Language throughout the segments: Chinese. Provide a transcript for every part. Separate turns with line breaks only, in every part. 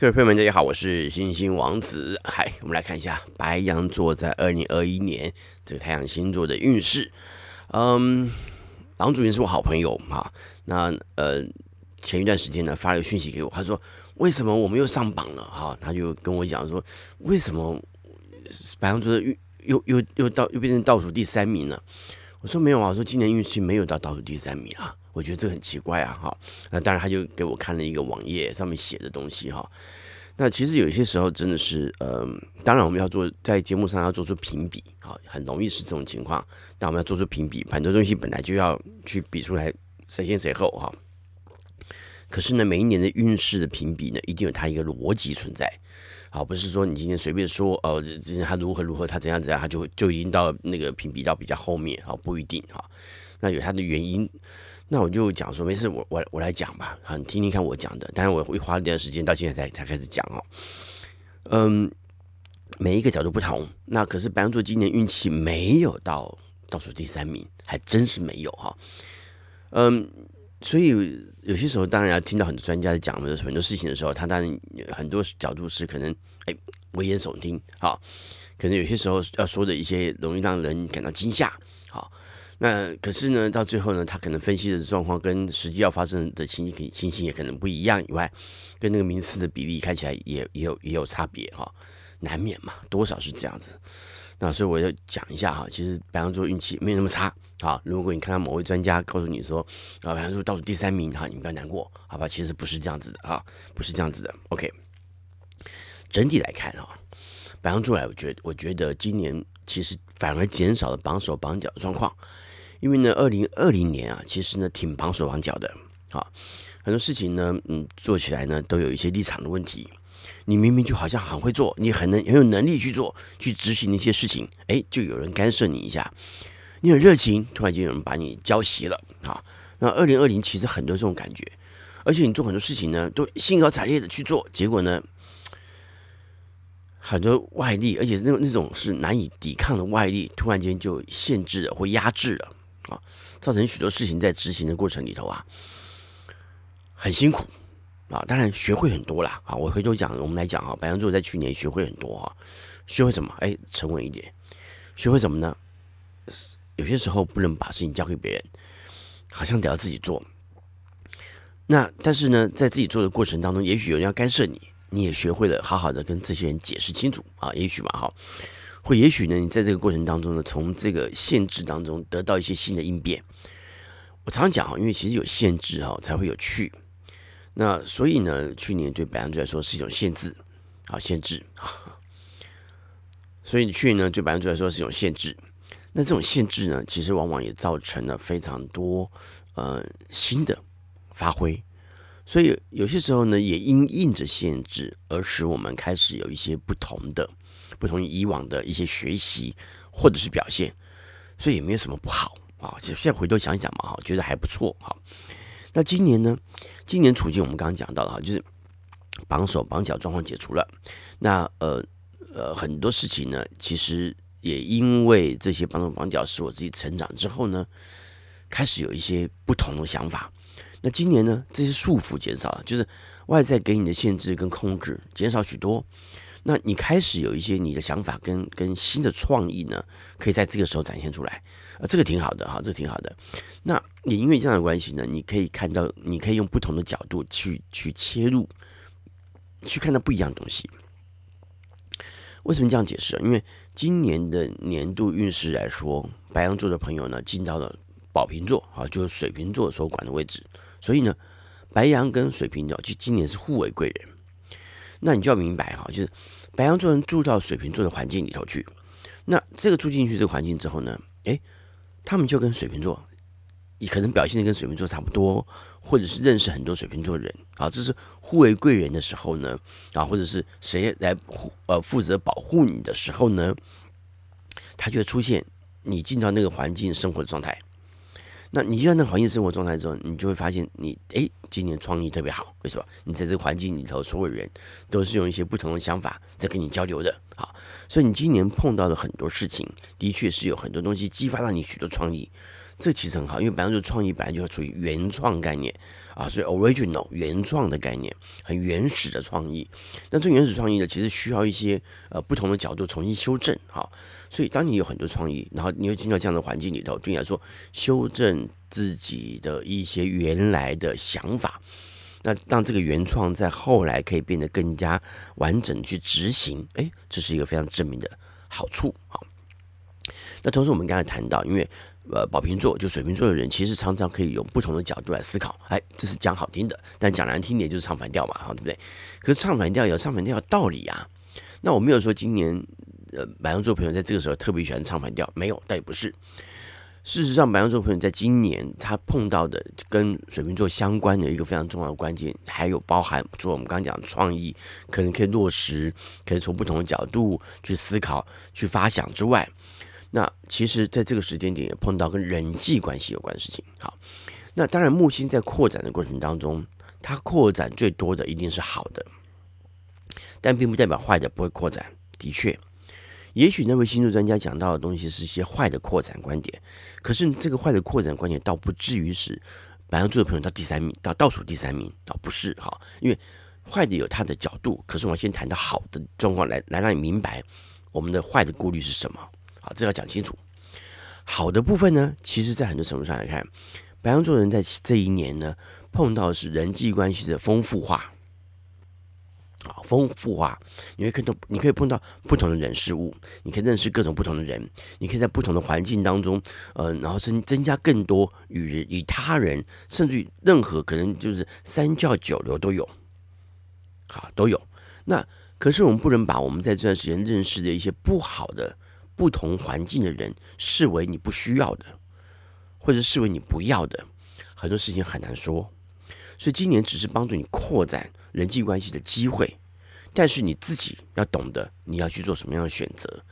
各位朋友们，大家好，我是星星王子。嗨，我们来看一下白羊座在二零二一年这个太阳星座的运势。嗯，狼主也是我好朋友哈。那呃，前一段时间呢，发了个讯息给我，他说：“为什么我们又上榜了？”哈，他就跟我讲说：“为什么白羊座的运又又又到又变成倒数第三名了？”我说：“没有啊，我说今年运气没有到倒数第三名啊。”我觉得这很奇怪啊，哈，那当然他就给我看了一个网页上面写的东西哈。那其实有些时候真的是，呃，当然我们要做在节目上要做出评比，哈，很容易是这种情况。但我们要做出评比，很多东西本来就要去比出来谁先谁后哈。可是呢，每一年的运势的评比呢，一定有它一个逻辑存在，好，不是说你今天随便说哦，之前他如何如何，他怎样怎样，他就就已经到那个评比到比较后面，好，不一定哈。那有他的原因。那我就讲说，没事，我我我来讲吧，好，你听听看我讲的。当然我会花一点时间，到现在才才开始讲哦。嗯，每一个角度不同。那可是白羊座今年运气没有到倒数第三名，还真是没有哈。嗯，所以有些时候当然要听到很多专家在讲很多事情的时候，他当然很多角度是可能哎危言耸听，好，可能有些时候要说的一些容易让人感到惊吓，好。那可是呢，到最后呢，他可能分析的状况跟实际要发生的情形情形也可能不一样，以外，跟那个名次的比例看起来也也有也有差别哈，难免嘛，多少是这样子。那所以我就讲一下哈，其实白羊座运气没有那么差好。如果你看到某位专家告诉你说啊，白羊座倒数第三名哈，你不要难过，好吧？其实不是这样子的哈，不是这样子的。OK，整体来看哈，白羊座来，我觉我觉得今年其实反而减少了绑手绑脚的状况。因为呢，二零二零年啊，其实呢挺绑手绑脚的啊，很多事情呢，嗯，做起来呢都有一些立场的问题。你明明就好像很会做，你很能很有能力去做，去执行那些事情，哎，就有人干涉你一下。你很热情，突然间有人把你浇熄了啊。那二零二零其实很多这种感觉，而且你做很多事情呢，都兴高采烈的去做，结果呢，很多外力，而且那那种是难以抵抗的外力，突然间就限制了或压制了。啊，造成许多事情在执行的过程里头啊，很辛苦啊。当然学会很多啦啊。我回头讲，我们来讲啊，白羊座在去年学会很多啊。学会什么？哎，沉稳一点。学会什么呢？有些时候不能把事情交给别人，好像得要自己做。那但是呢，在自己做的过程当中，也许有人要干涉你，你也学会了好好的跟这些人解释清楚啊。也许嘛，哈。或也许呢，你在这个过程当中呢，从这个限制当中得到一些新的应变。我常常讲哈，因为其实有限制哈，才会有趣。那所以呢，去年对白羊座来说是一种限制啊，限制啊。所以去年呢，对白羊座来说是一种限制。那这种限制呢，其实往往也造成了非常多呃新的发挥。所以有些时候呢，也因应着限制而使我们开始有一些不同的。不同于以往的一些学习或者是表现，所以也没有什么不好啊。其实现在回头想想嘛，哈，觉得还不错哈。那今年呢？今年处境我们刚刚讲到了哈，就是绑手绑脚状况解除了。那呃呃，很多事情呢，其实也因为这些绑手绑脚，使我自己成长之后呢，开始有一些不同的想法。那今年呢，这些束缚减少了，就是外在给你的限制跟控制减少许多。那你开始有一些你的想法跟跟新的创意呢，可以在这个时候展现出来，啊，这个挺好的哈，这个挺好的。那也因为这样的关系呢，你可以看到，你可以用不同的角度去去切入，去看到不一样的东西。为什么这样解释？因为今年的年度运势来说，白羊座的朋友呢进到了宝瓶座啊，就是水瓶座所管的位置，所以呢，白羊跟水瓶座就今年是互为贵人。那你就要明白哈，就是白羊座人住到水瓶座的环境里头去，那这个住进去这个环境之后呢，诶，他们就跟水瓶座，你可能表现的跟水瓶座差不多，或者是认识很多水瓶座人啊，这是互为贵人的时候呢，啊，或者是谁来护呃负责保护你的时候呢，他就会出现你进到那个环境生活的状态。那你就在那个环境生活状态中，你就会发现你诶，今年创意特别好，为什么？你在这个环境里头，所有人都是用一些不同的想法在跟你交流的，好，所以你今年碰到的很多事情，的确是有很多东西激发到你许多创意。这其实很好，因为白羊座创意本来就要处于原创概念啊，所以 original 原创的概念，很原始的创意。那这原始创意呢，其实需要一些呃不同的角度重新修正哈。所以当你有很多创意，然后你又进到这样的环境里头，对你来说，修正自己的一些原来的想法，那让这个原创在后来可以变得更加完整去执行，诶，这是一个非常正面的好处啊。那同时我们刚才谈到，因为呃，宝瓶座就水瓶座的人，其实常常可以用不同的角度来思考。哎，这是讲好听的，但讲难听点就是唱反调嘛，哈，对不对？可是唱反调有唱反调的道理啊。那我没有说今年呃，白羊座朋友在这个时候特别喜欢唱反调，没有，但也不是。事实上，白羊座朋友在今年他碰到的跟水瓶座相关的一个非常重要的关键，还有包含除了我们刚刚讲的创意，可能可以落实，可以从不同的角度去思考、去发想之外。那其实，在这个时间点也碰到跟人际关系有关的事情。好，那当然木星在扩展的过程当中，它扩展最多的一定是好的，但并不代表坏的不会扩展。的确，也许那位星座专家讲到的东西是一些坏的扩展观点，可是这个坏的扩展观点倒不至于是白羊座的朋友到第三名，到倒数第三名，倒不是哈。因为坏的有它的角度，可是我们先谈到好的状况来来让你明白我们的坏的顾虑是什么。好，这要讲清楚。好的部分呢，其实，在很多程度上来看，白羊座人在这一年呢，碰到是人际关系的丰富化。啊，丰富化，你会看到，你可以碰到不同的人事物，你可以认识各种不同的人，你可以在不同的环境当中，呃，然后增增加更多与人与他人，甚至于任何可能就是三教九流都有。好，都有。那可是我们不能把我们在这段时间认识的一些不好的。不同环境的人视为你不需要的，或者视为你不要的，很多事情很难说。所以今年只是帮助你扩展人际关系的机会，但是你自己要懂得你要去做什么样的选择。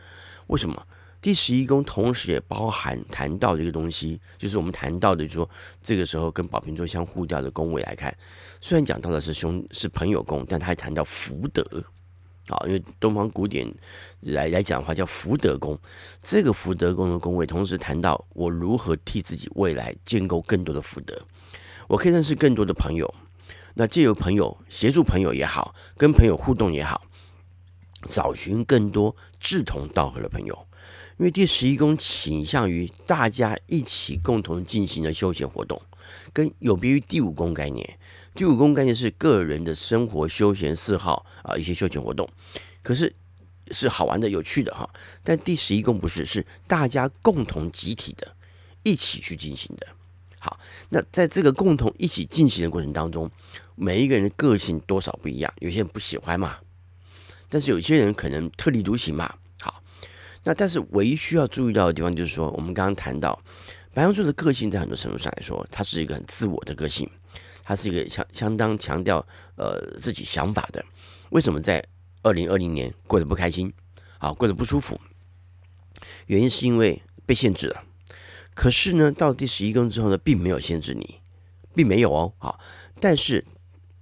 为什么？第十一宫同时也包含谈到的一个东西，就是我们谈到的说，这个时候跟宝瓶座相互调的宫位来看，虽然讲到的是兄是朋友宫，但他还谈到福德。啊，因为东方古典来来讲的话，叫福德宫。这个福德宫的宫位，同时谈到我如何替自己未来建构更多的福德。我可以认识更多的朋友，那借由朋友协助朋友也好，跟朋友互动也好，找寻更多志同道合的朋友。因为第十一宫倾向于大家一起共同进行的休闲活动，跟有别于第五宫概念。第五宫概念是个人的生活休闲嗜好啊，一些休闲活动，可是是好玩的、有趣的哈。但第十一宫不是，是大家共同集体的，一起去进行的。好，那在这个共同一起进行的过程当中，每一个人的个性多少不一样，有些人不喜欢嘛，但是有些人可能特立独行嘛。好，那但是唯一需要注意到的地方就是说，我们刚刚谈到白羊座的个性，在很多程度上来说，它是一个很自我的个性。它是一个相相当强调呃自己想法的，为什么在二零二零年过得不开心啊，过得不舒服？原因是因为被限制了。可是呢，到第十一宫之后呢，并没有限制你，并没有哦。好，但是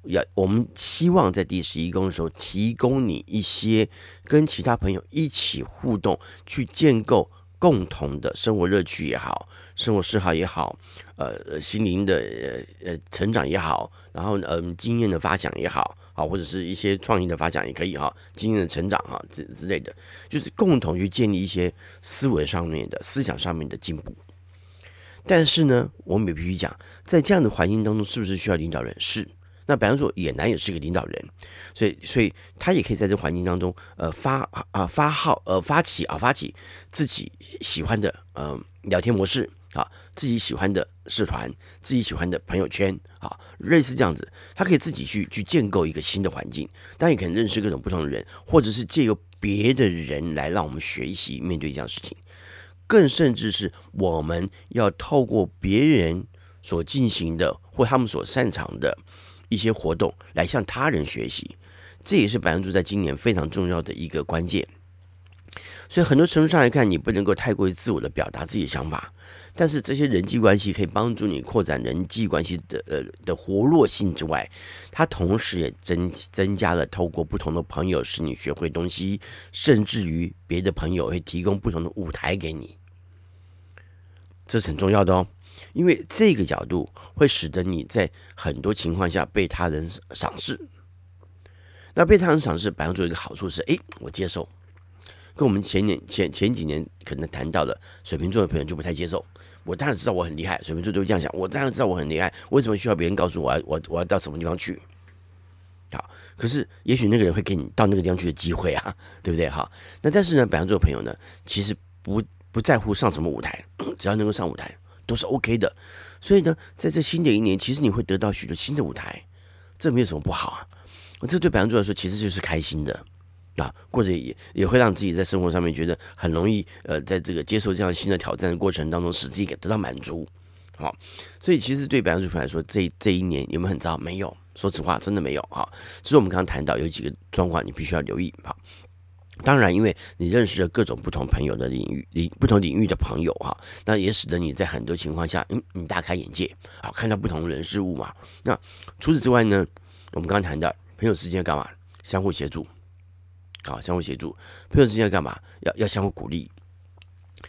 要我们希望在第十一宫的时候，提供你一些跟其他朋友一起互动，去建构。共同的生活乐趣也好，生活嗜好也好，呃，心灵的呃呃成长也好，然后嗯、经验的发想也好，啊，或者是一些创意的发想也可以哈，经验的成长哈之之类的，就是共同去建立一些思维上面的思想上面的进步。但是呢，我们也必须讲，在这样的环境当中，是不是需要领导人？是。那比方说，野男也是一个领导人，所以，所以他也可以在这环境当中，呃，发啊发号，呃，发起啊发起自己喜欢的呃聊天模式啊，自己喜欢的社团，自己喜欢的朋友圈啊，类似这样子，他可以自己去去建构一个新的环境，当然也可能认识各种不同的人，或者是借由别的人来让我们学习面对这样事情，更甚至是我们要透过别人所进行的或他们所擅长的。一些活动来向他人学习，这也是白羊座在今年非常重要的一个关键。所以很多程度上来看，你不能够太过于自我的表达自己的想法，但是这些人际关系可以帮助你扩展人际关系的呃的活络性之外，它同时也增增加了透过不同的朋友使你学会东西，甚至于别的朋友会提供不同的舞台给你，这是很重要的哦。因为这个角度会使得你在很多情况下被他人赏识。那被他人赏识，白羊座一个好处是，哎，我接受。跟我们前年前前几年可能谈到的水瓶座的朋友就不太接受。我当然知道我很厉害，水瓶座就会这样想。我当然知道我很厉害，为什么需要别人告诉我，我我要到什么地方去？好，可是也许那个人会给你到那个地方去的机会啊，对不对？哈，那但是呢，白羊座朋友呢，其实不不在乎上什么舞台，只要能够上舞台都是 OK 的。所以呢，在这新的一年，其实你会得到许多新的舞台，这没有什么不好啊。这对白羊座来说，其实就是开心的啊，或者也也会让自己在生活上面觉得很容易，呃，在这个接受这样新的挑战的过程当中，使自己给得到满足。好，所以其实对白羊座来说，这这一年有没有很糟？没有，说实话，真的没有啊。只是我们刚刚谈到有几个状况，你必须要留意。好，当然，因为你认识了各种不同朋友的领域，领不同领域的朋友哈，那也使得你在很多情况下，嗯，你大开眼界，好，看到不同人事物嘛。那除此之外呢，我们刚刚谈到。朋友之间干嘛？相互协助，好，相互协助。朋友之间要干嘛？要要相互鼓励，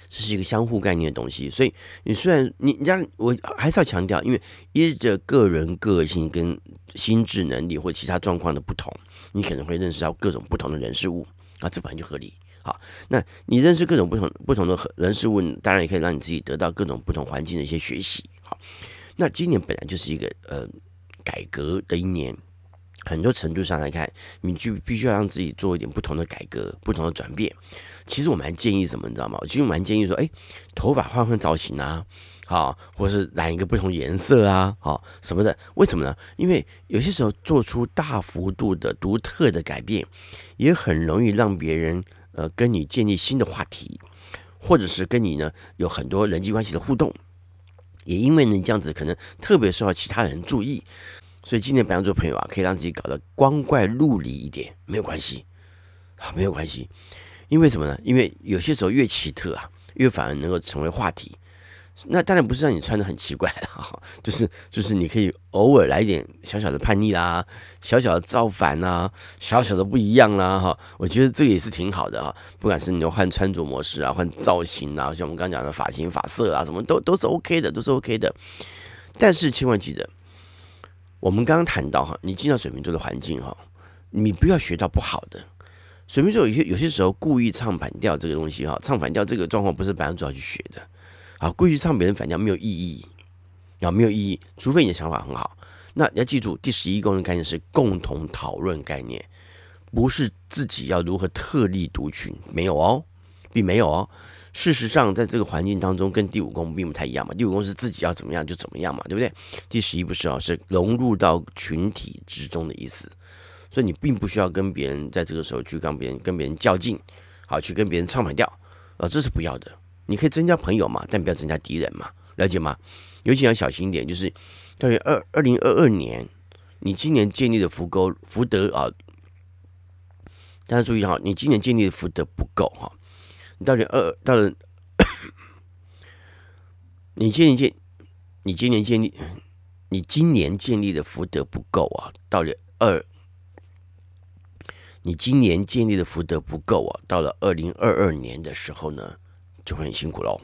这是一个相互概念的东西。所以你虽然你你让我还是要强调，因为依着个人个性跟心智能力或其他状况的不同，你可能会认识到各种不同的人事物啊，这本来就合理。好，那你认识各种不同不同的人事物，当然也可以让你自己得到各种不同环境的一些学习。好，那今年本来就是一个呃改革的一年。很多程度上来看，你就必须要让自己做一点不同的改革、不同的转变。其实我蛮建议什么，你知道吗？其实我蛮建议说，哎，头发换换造型啊，好，或是染一个不同颜色啊，好什么的。为什么呢？因为有些时候做出大幅度的独特的改变，也很容易让别人呃跟你建立新的话题，或者是跟你呢有很多人际关系的互动。也因为呢这样子，可能特别受到其他人注意。所以今年白羊座朋友啊，可以让自己搞得光怪陆离一点，没有关系啊，没有关系。因为什么呢？因为有些时候越奇特啊，越反而能够成为话题。那当然不是让你穿的很奇怪哈，就是就是你可以偶尔来一点小小的叛逆啦，小小的造反呐，小小的不一样啦哈。我觉得这个也是挺好的啊，不管是你要换穿着模式啊，换造型啊，像我们刚刚讲的发型、发色啊，什么都都是 OK 的，都是 OK 的。但是千万记得。我们刚刚谈到哈，你进到水瓶座的环境哈，你不要学到不好的。水瓶座有些有些时候故意唱反调这个东西哈，唱反调这个状况不是白羊座要去学的啊，故意唱别人反调没有意义啊，没有意义，除非你的想法很好。那你要记住，第十一宫的概念是共同讨论概念，不是自己要如何特立独群，没有哦，并没有哦。事实上，在这个环境当中，跟第五宫并不太一样嘛。第五宫是自己要怎么样就怎么样嘛，对不对？第十一不是哦，是融入到群体之中的意思。所以你并不需要跟别人在这个时候去跟别人跟别人较劲，好，去跟别人唱反调啊，这是不要的。你可以增加朋友嘛，但不要增加敌人嘛，了解吗？尤其要小心一点，就是大约二二零二二年，你今年建立的福沟福德啊，大家注意哈，你今年建立的福德不够哈。你到底二到了？你今年建，你今年建立，你今年建立的福德不够啊！到了二，你今年建立的福德不够啊！到了二零二二年的时候呢，就会很辛苦喽，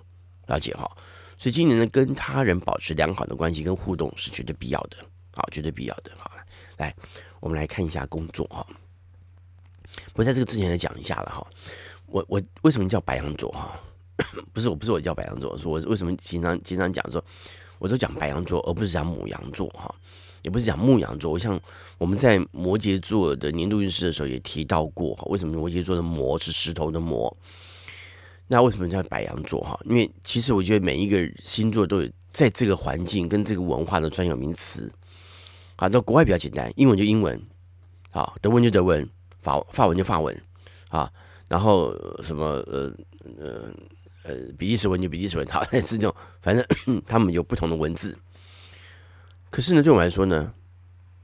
了解哈。所以今年呢，跟他人保持良好的关系跟互动是绝对必要的，好，绝对必要的。好，来，我们来看一下工作哈。不在这个之前来讲一下了哈。我我为什么叫白羊座哈？不是我不是我叫白羊座，是我为什么经常经常讲说，我都讲白羊座，而不是讲母羊座哈，也不是讲牧羊座。我像我们在摩羯座的年度运势的时候也提到过哈，为什么摩羯座的摩是石头的摩？那为什么叫白羊座哈？因为其实我觉得每一个星座都有在这个环境跟这个文化的专有名词。好，那国外比较简单，英文就英文，好，德文就德文，法法文就法文，啊。然后什么呃呃呃比利时文就比利时文，好，是这种，反正他们有不同的文字。可是呢，对我来说呢，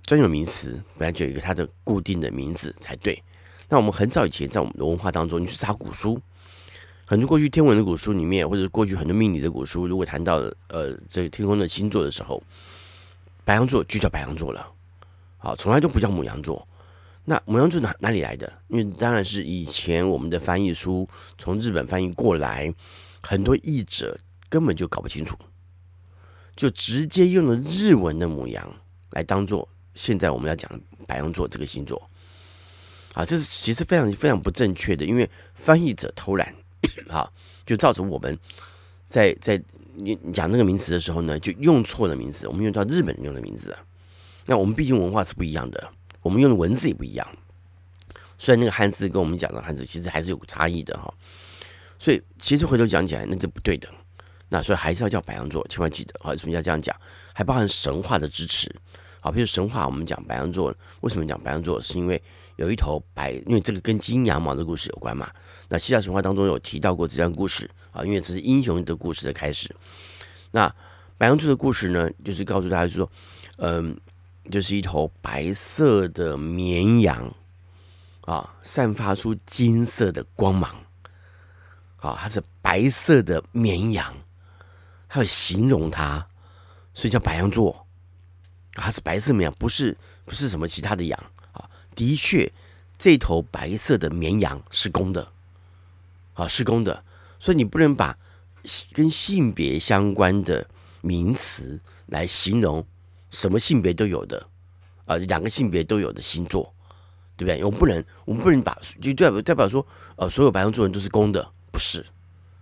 专有名词本来就有一个它的固定的名字才对。那我们很早以前在我们的文化当中，你去查古书，很多过去天文的古书里面，或者过去很多命理的古书，如果谈到呃这个天空的星座的时候，白羊座就叫白羊座了，好，从来都不叫牡羊座。那牡羊座哪哪里来的？因为当然是以前我们的翻译书从日本翻译过来，很多译者根本就搞不清楚。就直接用了日文的母羊来当做现在我们要讲白羊座这个星座。啊，这是其实非常非常不正确的，因为翻译者偷懒，啊，就造成我们在在你讲那个名词的时候呢，就用错了名词，我们用到日本人用的名字。那我们毕竟文化是不一样的，我们用的文字也不一样。虽然那个汉字跟我们讲的汉字其实还是有差异的哈，所以其实回头讲起来那就不对的。那所以还是要叫白羊座，千万记得啊，什么要这样讲？还包含神话的支持。好，比如神话，我们讲白羊座，为什么讲白羊座？是因为有一头白，因为这个跟金羊毛的故事有关嘛。那希腊神话当中有提到过这段故事啊，因为这是英雄的故事的开始。那白羊座的故事呢，就是告诉大家说，嗯，就是一头白色的绵羊啊，散发出金色的光芒。啊，它是白色的绵羊，还有形容它，所以叫白羊座。它是白色绵羊，不是不是什么其他的羊啊。的确，这头白色的绵羊是公的，啊，是公的。所以你不能把跟性别相关的名词来形容什么性别都有的啊，两个性别都有的星座，对不对？我们不能，我们不能把就代表代表说，呃，所有白羊座人都是公的，不是，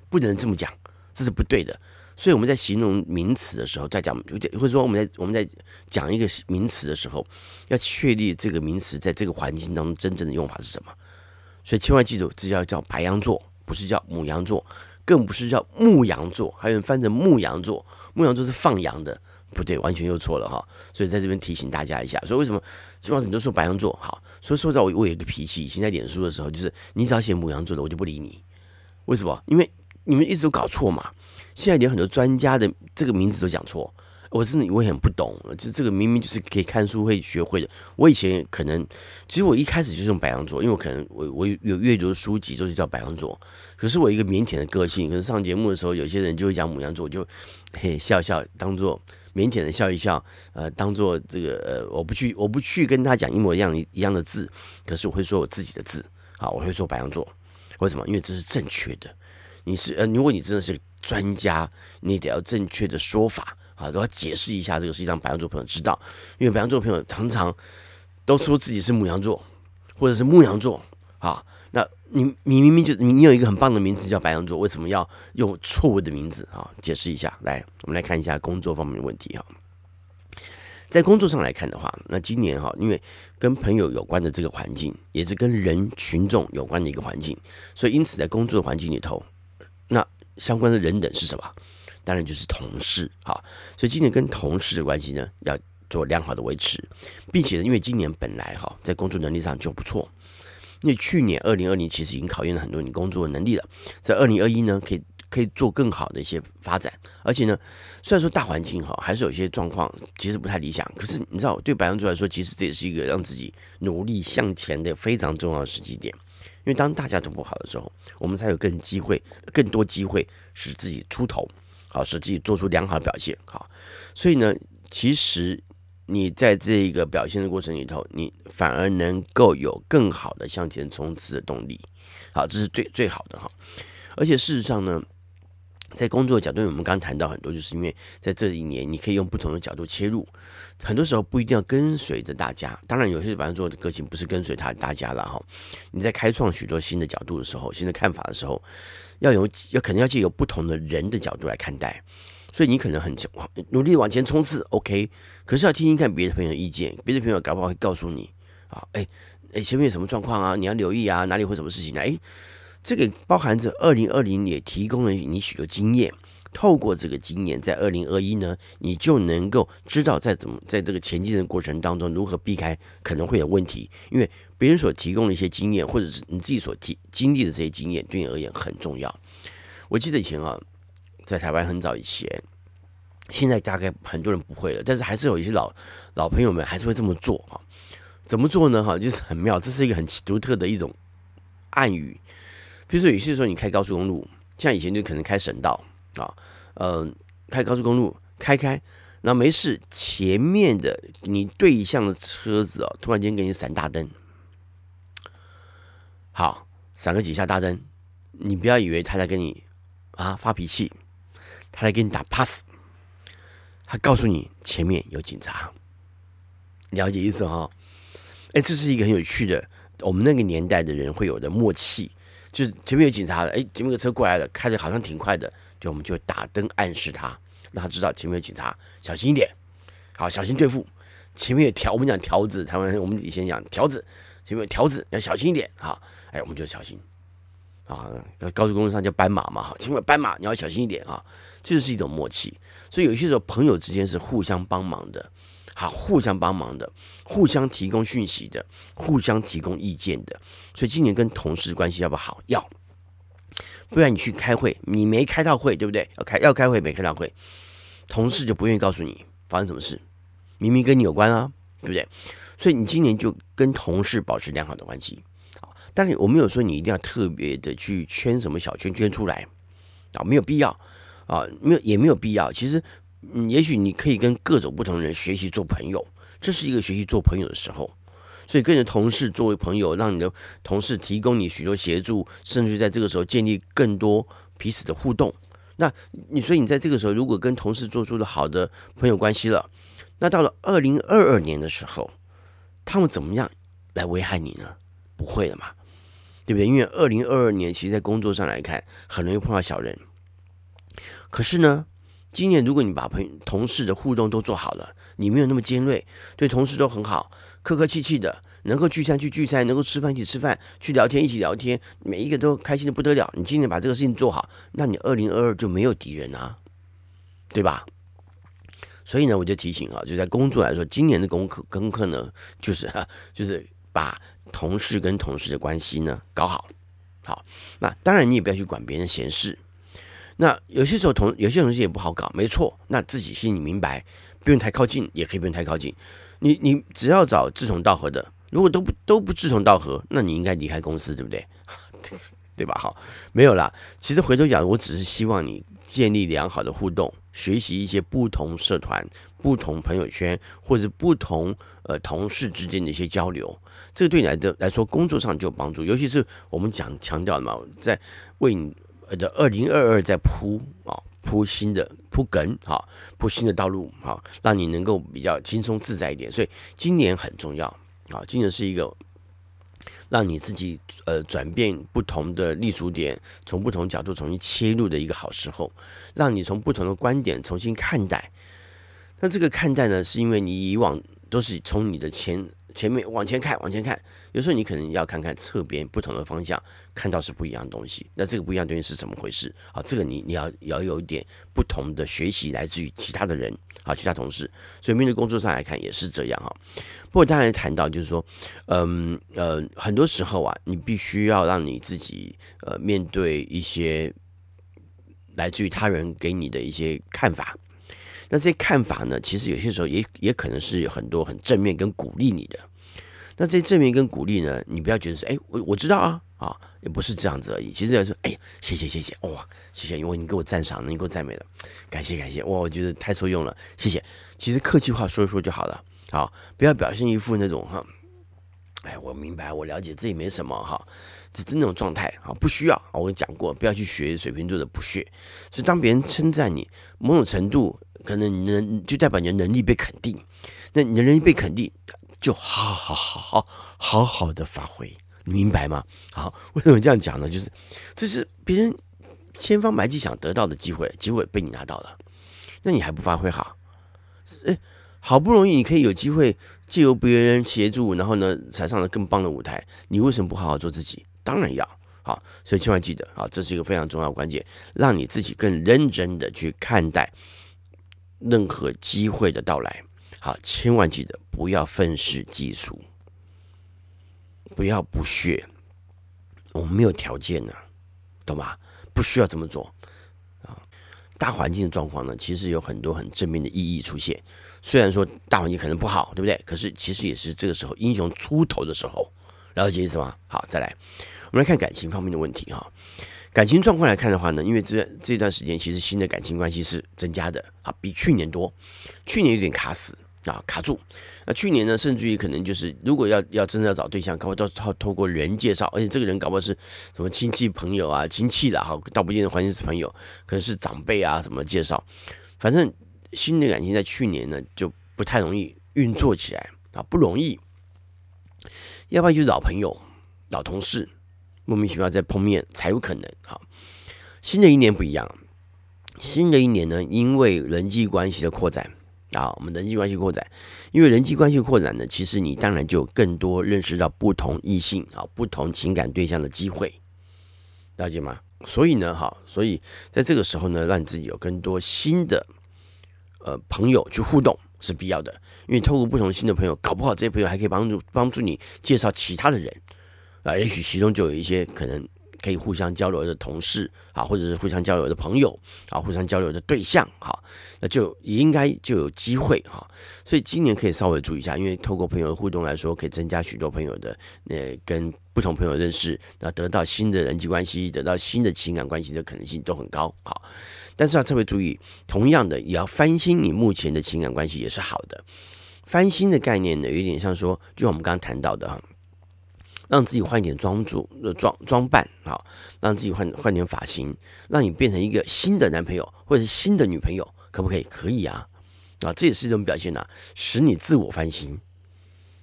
不能这么讲，这是不对的。所以我们在形容名词的时候，在讲或者说我们在我们在讲一个名词的时候，要确立这个名词在这个环境当中真正的用法是什么。所以千万记住，这叫叫白羊座，不是叫母羊座，更不是叫牧羊座，还有人翻成牧羊座，牧羊座是放羊的，不对，完全又错了哈。所以在这边提醒大家一下。所以为什么希望你都说白羊座好？所以说到我我有一个脾气，以前在脸书的时候，就是你只要写母羊座的，我就不理你。为什么？因为你们一直都搞错嘛。现在有很多专家的这个名字都讲错，我真的我也很不懂。就这个明明就是可以看书会学会的。我以前可能，其实我一开始就是用白羊座，因为我可能我我有阅读书籍就是叫白羊座。可是我一个腼腆的个性，可是上节目的时候，有些人就会讲母羊座，我就嘿笑笑，当做腼腆的笑一笑，呃，当做这个呃，我不去我不去跟他讲一模一样一样的字，可是我会说我自己的字，好，我会说白羊座。为什么？因为这是正确的。你是呃，如果你真的是专家，你得要正确的说法啊，都要解释一下这个，事情，让白羊座朋友知道，因为白羊座朋友常常都说自己是母羊座，或者是牧羊座啊。那你你明明就你有一个很棒的名字叫白羊座，为什么要用错误的名字啊？解释一下，来，我们来看一下工作方面的问题哈。在工作上来看的话，那今年哈，因为跟朋友有关的这个环境，也是跟人群众有关的一个环境，所以因此在工作的环境里头。那相关的人等是什么？当然就是同事，哈，所以今年跟同事的关系呢，要做良好的维持，并且呢，因为今年本来哈，在工作能力上就不错，因为去年二零二零其实已经考验了很多你工作的能力了，在二零二一呢，可以可以做更好的一些发展，而且呢，虽然说大环境哈，还是有一些状况其实不太理想，可是你知道，对白羊座来说，其实这也是一个让自己努力向前的非常重要的时机点。因为当大家都不好的时候，我们才有更机会、更多机会使自己出头，好，实际做出良好的表现，好。所以呢，其实你在这一个表现的过程里头，你反而能够有更好的向前冲刺的动力，好，这是最最好的哈。而且事实上呢。在工作的角度，我们刚刚谈到很多，就是因为在这一年，你可以用不同的角度切入，很多时候不一定要跟随着大家。当然，有些白羊座的个性不是跟随他大家了哈。你在开创许多新的角度的时候，新的看法的时候，要有要可能要借由不同的人的角度来看待。所以你可能很努力往前冲刺，OK，可是要听听看别的朋友的意见，别的朋友搞不好会告诉你啊，哎哎，前面有什么状况啊？你要留意啊，哪里会什么事情呢？哎。这个包含着二零二零也提供了你许多经验，透过这个经验，在二零二一呢，你就能够知道在怎么在这个前进的过程当中如何避开可能会有问题，因为别人所提供的一些经验，或者是你自己所提经历的这些经验，对你而言很重要。我记得以前啊，在台湾很早以前，现在大概很多人不会了，但是还是有一些老老朋友们还是会这么做啊。怎么做呢？哈，就是很妙，这是一个很独特的一种暗语。比如说，有些时候你开高速公路，像以前就可能开省道啊，呃，开高速公路开开，那没事，前面的你对向的车子哦，突然间给你闪大灯，好，闪个几下大灯，你不要以为他在跟你啊发脾气，他在给你打 pass，他告诉你前面有警察，了解意思哈？哎，这是一个很有趣的，我们那个年代的人会有的默契，就前面有警察的，哎，前面有个车过来了，开的好像挺快的，就我们就打灯暗示他，让他知道前面有警察，小心一点，好，小心对付。前面有条，我们讲条子，台湾我们以前讲条子，前面有条子，要小心一点哈。哎，我们就小心啊。高速公路上叫斑马嘛，哈，前面有斑马，你要小心一点啊。这就是一种默契。所以有些时候朋友之间是互相帮忙的，好，互相帮忙的，互相提供讯息的，互相提供意见的。所以今年跟同事关系要不好？要，不然你去开会，你没开到会，对不对？要开要开会没开到会，同事就不愿意告诉你发生什么事。明明跟你有关啊，对不对？所以你今年就跟同事保持良好的关系啊。但是我没有说你一定要特别的去圈什么小圈圈出来啊，没有必要啊，没有也没有必要。其实，嗯，也许你可以跟各种不同的人学习做朋友，这是一个学习做朋友的时候。所以跟着同事作为朋友，让你的同事提供你许多协助，甚至在这个时候建立更多彼此的互动。那你所以你在这个时候，如果跟同事做出了好的朋友关系了。那到了二零二二年的时候，他们怎么样来危害你呢？不会的嘛，对不对？因为二零二二年其实，在工作上来看，很容易碰到小人。可是呢，今年如果你把朋同事的互动都做好了，你没有那么尖锐，对同事都很好，客客气气的，能够聚餐去聚餐，能够吃饭一起吃饭，去聊天一起聊天，每一个都开心的不得了。你今年把这个事情做好，那你二零二二就没有敌人啊，对吧？所以呢，我就提醒啊，就在工作来说，今年的功课功课呢，就是，就是把同事跟同事的关系呢搞好。好，那当然你也不要去管别人闲事。那有些时候同有些同事也不好搞，没错。那自己心里明白，不用太靠近，也可以不用太靠近。你你只要找志同道合的，如果都不都不志同道合，那你应该离开公司，对不对？对吧？好，没有啦。其实回头讲，我只是希望你建立良好的互动。学习一些不同社团、不同朋友圈，或者不同呃同事之间的一些交流，这个对你来的来说工作上就有帮助。尤其是我们讲强调的嘛，在为你的二零二二在铺啊铺新的铺梗啊铺新的道路啊，让你能够比较轻松自在一点。所以今年很重要啊，今年是一个。让你自己呃转变不同的立足点，从不同角度重新切入的一个好时候，让你从不同的观点重新看待。那这个看待呢，是因为你以往都是从你的前前面往前看，往前看。有时候你可能要看看侧边不同的方向，看到是不一样的东西。那这个不一样的东西是怎么回事？啊，这个你你要要有一点不同的学习，来自于其他的人啊，其他同事。所以面对工作上来看也是这样哈。不过当然谈到就是说，嗯呃，很多时候啊，你必须要让你自己呃面对一些来自于他人给你的一些看法。那这些看法呢，其实有些时候也也可能是有很多很正面跟鼓励你的。那这些正面跟鼓励呢，你不要觉得是哎，我我知道啊啊，也不是这样子而已。其实要说，哎呀，谢谢谢谢，哇，谢谢，因为你给我赞赏了，你给我赞美了，感谢感谢，哇，我觉得太受用了，谢谢。其实客气话说一说就好了，好，不要表现一副那种哈，哎，我明白，我了解，这也没什么哈，这是那种状态啊，不需要。我跟你讲过，不要去学水瓶座的不屑。所以当别人称赞你，某种程度可能你能就代表你的能力被肯定，那你的能力被肯定。就好好好好好好的发挥，你明白吗？好，为什么这样讲呢？就是这是别人千方百计想得到的机会，机会被你拿到了，那你还不发挥好？哎，好不容易你可以有机会借由别人协助，然后呢，踩上了更棒的舞台，你为什么不好好做自己？当然要好，所以千万记得啊，这是一个非常重要关键，让你自己更认真的去看待任何机会的到来。好，千万记得不要愤世嫉俗，不要不屑。我们没有条件呢、懂吧？不需要这么做啊。大环境的状况呢，其实有很多很正面的意义出现。虽然说大环境可能不好，对不对？可是其实也是这个时候英雄出头的时候，了解意思吗？好，再来，我们来看感情方面的问题哈。感情状况来看的话呢，因为这这段时间其实新的感情关系是增加的，啊，比去年多。去年有点卡死。啊，卡住。那去年呢，甚至于可能就是，如果要要真的要找对象，搞不好都是透过人介绍，而且这个人搞不好是什么亲戚朋友啊、亲戚的哈，倒不见得环境是朋友，可能是长辈啊什么介绍。反正新的感情在去年呢就不太容易运作起来啊，不容易。要不然就是老朋友、老同事，莫名其妙在碰面才有可能。好，新的一年不一样，新的一年呢，因为人际关系的扩展啊，我们人际关系扩展，因为人际关系扩展呢，其实你当然就有更多认识到不同异性啊、不同情感对象的机会，了解吗？所以呢，哈，所以在这个时候呢，让你自己有更多新的呃朋友去互动是必要的。因为透过不同新的朋友，搞不好这些朋友还可以帮助帮助你介绍其他的人啊，也许其中就有一些可能可以互相交流的同事啊，或者是互相交流的朋友啊，互相交流的对象哈，那就应该就有机会哈。所以今年可以稍微注意一下，因为透过朋友的互动来说，可以增加许多朋友的呃跟不同朋友认识，那得到新的人际关系，得到新的情感关系的可能性都很高哈。但是要特别注意，同样的也要翻新你目前的情感关系也是好的。翻新的概念呢，有点像说，就像我们刚刚谈到的哈，让自己换一点装束、装装扮，好，让自己换换点发型，让你变成一个新的男朋友或者是新的女朋友，可不可以？可以啊，啊，这也是一种表现呐、使你自我翻新，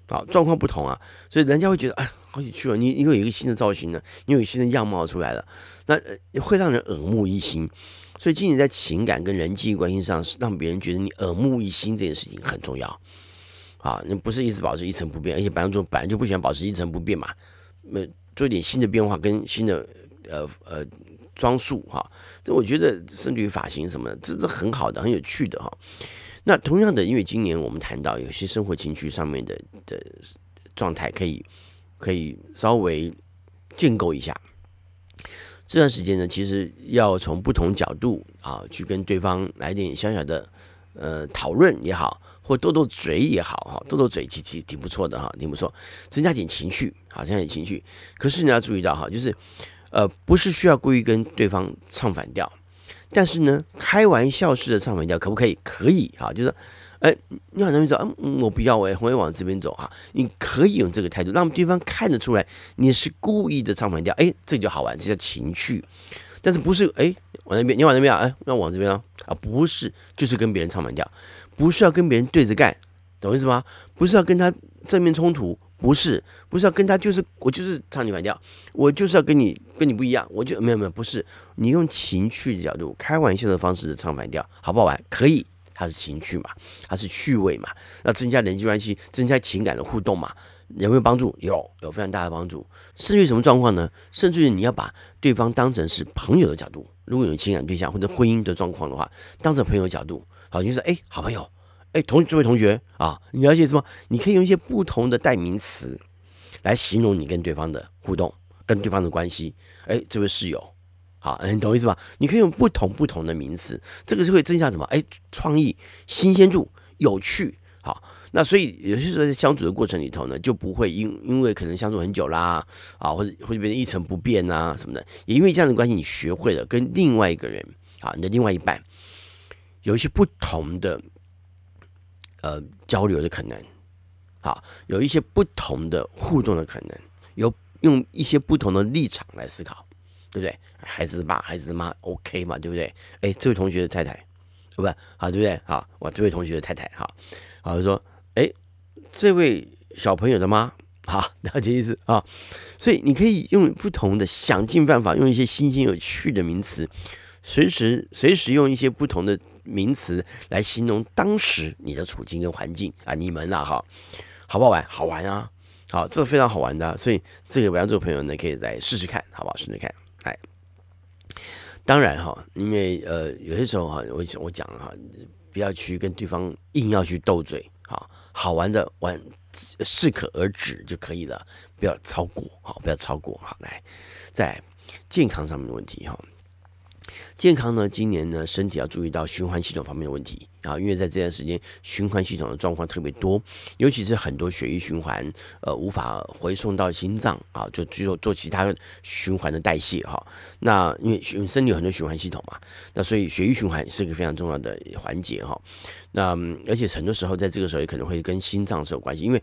啊，状况不同啊，所以人家会觉得，哎，好有趣哦，你你有一个新的造型呢，你有一个新的样貌出来了，那会让人耳目一新。所以今年在情感跟人际关系上，是让别人觉得你耳目一新这件事情很重要。啊，你不是一直保持一成不变，而且白羊座本来就不喜欢保持一成不变嘛，那，做一点新的变化跟新的呃呃装束哈，这我觉得甚至于发型什么的，这是很好的，很有趣的哈。那同样的，因为今年我们谈到有些生活情趣上面的的状态，可以可以稍微建构一下。这段时间呢，其实要从不同角度啊，去跟对方来点小小的呃讨论也好。或斗斗嘴也好哈，斗斗嘴其实挺不错的哈，挺不错，增加点情趣，好，增加点情趣。可是你要注意到哈，就是呃，不是需要故意跟对方唱反调，但是呢，开玩笑式的唱反调可不可以？可以哈，就是哎，你好，容易走，嗯，我不要，我我会往这边走哈。你可以用这个态度，让对方看得出来你是故意的唱反调，哎，这就好玩，这叫情趣。但是不是哎，往那边，你往那边啊，哎，那往这边啊，啊，不是，就是跟别人唱反调。不是要跟别人对着干，懂我意思吗？不是要跟他正面冲突，不是，不是要跟他就是我就是唱你反调，我就是要跟你跟你不一样，我就没有没有，不是，你用情趣的角度，开玩笑的方式唱反调，好不好玩？可以，它是情趣嘛，它是趣味嘛，那增加人际关系，增加情感的互动嘛，有没有帮助？有，有非常大的帮助。甚至于什么状况呢？甚至于你要把对方当成是朋友的角度，如果有情感对象或者婚姻的状况的话，当成朋友角度。好，就是哎，好朋友，哎，同这位同学啊，你了解什么？你可以用一些不同的代名词来形容你跟对方的互动，跟对方的关系。哎，这位室友，好，你懂意思吧？你可以用不同不同的名词，这个是会增加什么？哎，创意、新鲜度、有趣。好，那所以有些时候在相处的过程里头呢，就不会因因为可能相处很久啦，啊，或者会变成一成不变啊什么的。也因为这样的关系，你学会了跟另外一个人，啊，你的另外一半。有一些不同的呃交流的可能，好，有一些不同的互动的可能，有用一些不同的立场来思考，对不对？孩子的爸，孩子的妈，OK 嘛，对不对？哎，这位同学的太太，不好，对不对？好，我这位同学的太太，好，好，就说，哎，这位小朋友的妈，好，了解意思啊。所以你可以用不同的想尽办法，用一些新鲜有趣的名词，随时随时用一些不同的。名词来形容当时你的处境跟环境啊，你们啊，哈，好不好玩？好玩啊，好，这非常好玩的，所以这个白羊座朋友呢，可以来试试看，好不好？试试看，哎，当然哈，因为呃，有些时候哈，我我讲哈，不要去跟对方硬要去斗嘴，哈，好玩的玩适可而止就可以了，不要超过，好，不要超过，好，来，在健康上面的问题哈。健康呢？今年呢，身体要注意到循环系统方面的问题啊，因为在这段时间，循环系统的状况特别多，尤其是很多血液循环呃无法回送到心脏啊，就只有做其他循环的代谢哈。那因为身体有很多循环系统嘛，那所以血液循环是一个非常重要的环节哈。那而且很多时候在这个时候也可能会跟心脏是有关系，因为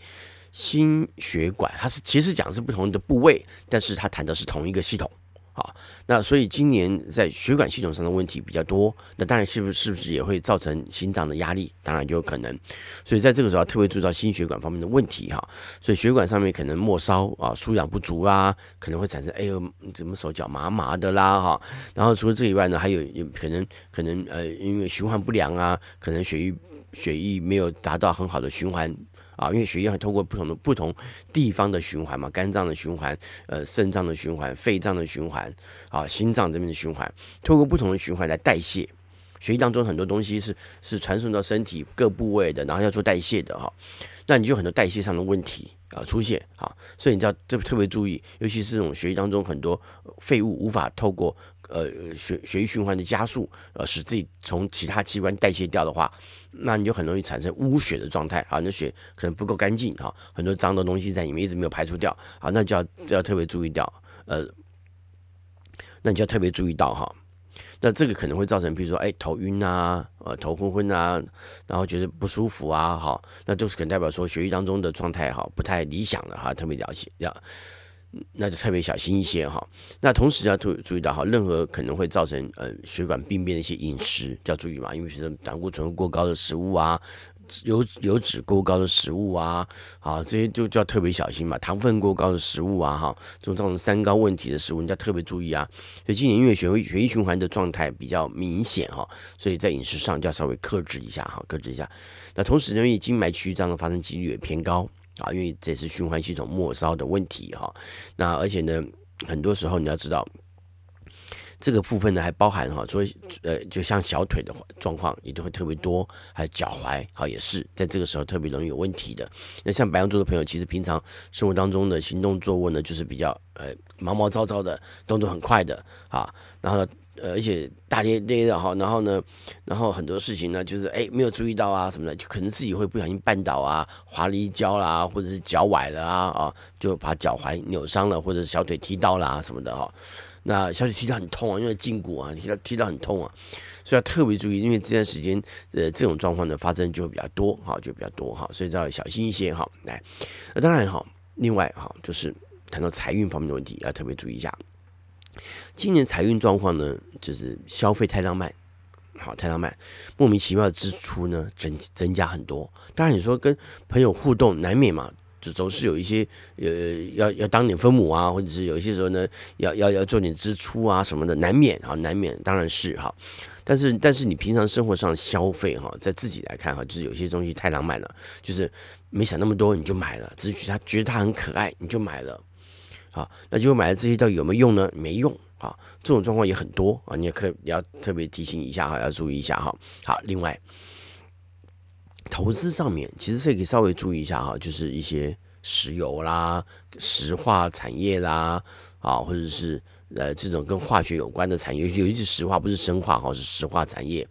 心血管它是其实讲是不同的部位，但是它谈的是同一个系统。啊，那所以今年在血管系统上的问题比较多，那当然是不是是不是也会造成心脏的压力？当然就有可能。所以在这个时候特别注意到心血管方面的问题哈。所以血管上面可能末梢啊输氧不足啊，可能会产生哎呦怎么手脚麻麻的啦哈。然后除了这以外呢，还有有可能可能呃因为循环不良啊，可能血液血液没有达到很好的循环。啊，因为血液会透过不同的不同地方的循环嘛，肝脏的循环，呃，肾脏的循环，肺脏的循环，啊，心脏这边的循环，透过不同的循环来代谢血液当中很多东西是是传送到身体各部位的，然后要做代谢的哈，那你就很多代谢上的问题啊出现啊，所以你就要这特别注意，尤其是这种血液当中很多废物无法透过。呃，血血液循环的加速，呃，使自己从其他器官代谢掉的话，那你就很容易产生污血的状态啊，你的血可能不够干净啊，很多脏的东西在里面一直没有排出掉啊，那就要就要特别注意掉，呃，那你就要特别注意到哈，那这个可能会造成，比如说，哎，头晕啊，呃，头昏昏啊，然后觉得不舒服啊，哈，那就是可能代表说血液当中的状态哈不太理想了哈，特别了解要。那就特别小心一些哈。那同时要注注意到哈，任何可能会造成呃血管病变的一些饮食要注意嘛，因为比如说胆固醇过高的食物啊，油油脂过高的食物啊，啊这些就叫特别小心嘛。糖分过高的食物啊，哈，这种造成三高问题的食物，你要特别注意啊。所以今年因为血血液循环的状态比较明显哈，所以在饮食上就要稍微克制一下哈，克制一下。那同时呢，因为静脉曲张的发生几率也偏高。啊，因为这是循环系统末梢的问题哈。那而且呢，很多时候你要知道，这个部分呢还包含哈，所以呃，就像小腿的状况也都会特别多，还有脚踝，好也是在这个时候特别容易有问题的。那像白羊座的朋友，其实平常生活当中的行动坐卧呢，就是比较呃毛毛躁躁的，动作很快的啊，然后。呃，而且大咧咧的哈，然后呢，然后很多事情呢，就是哎，没有注意到啊什么的，就可能自己会不小心绊倒啊，滑了一跤啦，或者是脚崴了啊啊，就把脚踝扭伤了，或者小腿踢到啦什么的哈。那小腿踢到很痛啊，因为胫骨啊，踢到踢到很痛啊，所以要特别注意，因为这段时间呃这种状况的发生就会比较多哈，就比较多哈，所以要小心一些哈。来，那当然哈，另外哈，就是谈到财运方面的问题，要特别注意一下。今年财运状况呢，就是消费太浪漫，好太浪漫，莫名其妙的支出呢增增加很多。当然你说跟朋友互动难免嘛，就总是有一些呃要要当点分母啊，或者是有一些时候呢要要要做点支出啊什么的，难免啊难免当然是哈。但是但是你平常生活上消费哈，在自己来看哈，就是有些东西太浪漫了，就是没想那么多你就买了，只是觉得它觉得它很可爱你就买了。好，那就买了这些到底有没有用呢？没用啊，这种状况也很多啊，你也可以要特别提醒一下哈，要注意一下哈。好，另外投资上面其实这可以稍微注意一下哈，就是一些石油啦、石化产业啦啊，或者是呃这种跟化学有关的产业，尤其是石化，不是生化哈，是石化产业。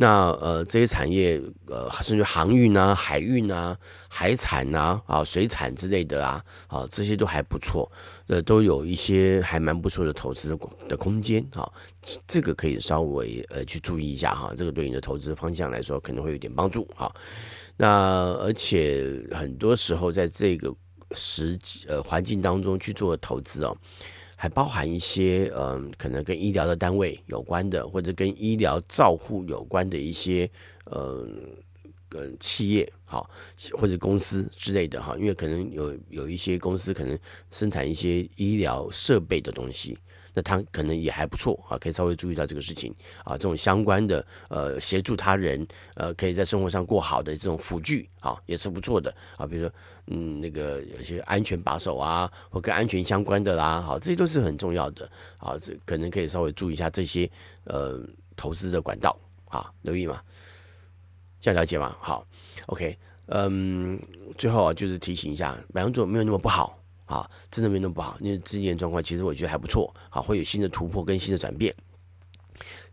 那呃，这些产业呃，甚至航运啊、海运啊、海产啊、啊水产之类的啊，啊这些都还不错，呃，都有一些还蛮不错的投资的空间啊，这个可以稍微呃去注意一下哈，这个对你的投资方向来说可能会有点帮助哈。那而且很多时候在这个时呃环境当中去做投资哦。还包含一些嗯、可能跟医疗的单位有关的，或者跟医疗照护有关的一些呃呃企业，好，或者公司之类的哈，因为可能有有一些公司可能生产一些医疗设备的东西。那他可能也还不错啊，可以稍微注意到这个事情啊，这种相关的呃协助他人呃可以在生活上过好的这种辅具啊，也是不错的啊。比如说嗯那个有些安全把手啊，或跟安全相关的啦，好，这些都是很重要的啊。这可能可以稍微注意一下这些呃投资的管道啊，留意嘛，这样了解吗？好，OK，嗯，最后啊就是提醒一下，白羊座没有那么不好。啊，真的没那么不好，因为之前状况其实我觉得还不错，啊，会有新的突破跟新的转变，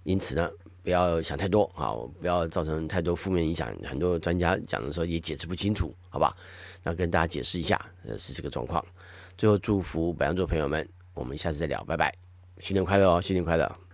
因此呢，不要想太多，啊，不要造成太多负面影响。很多专家讲的时候也解释不清楚，好吧？那跟大家解释一下，呃，是这个状况。最后祝福白羊座朋友们，我们下次再聊，拜拜，新年快乐哦，新年快乐。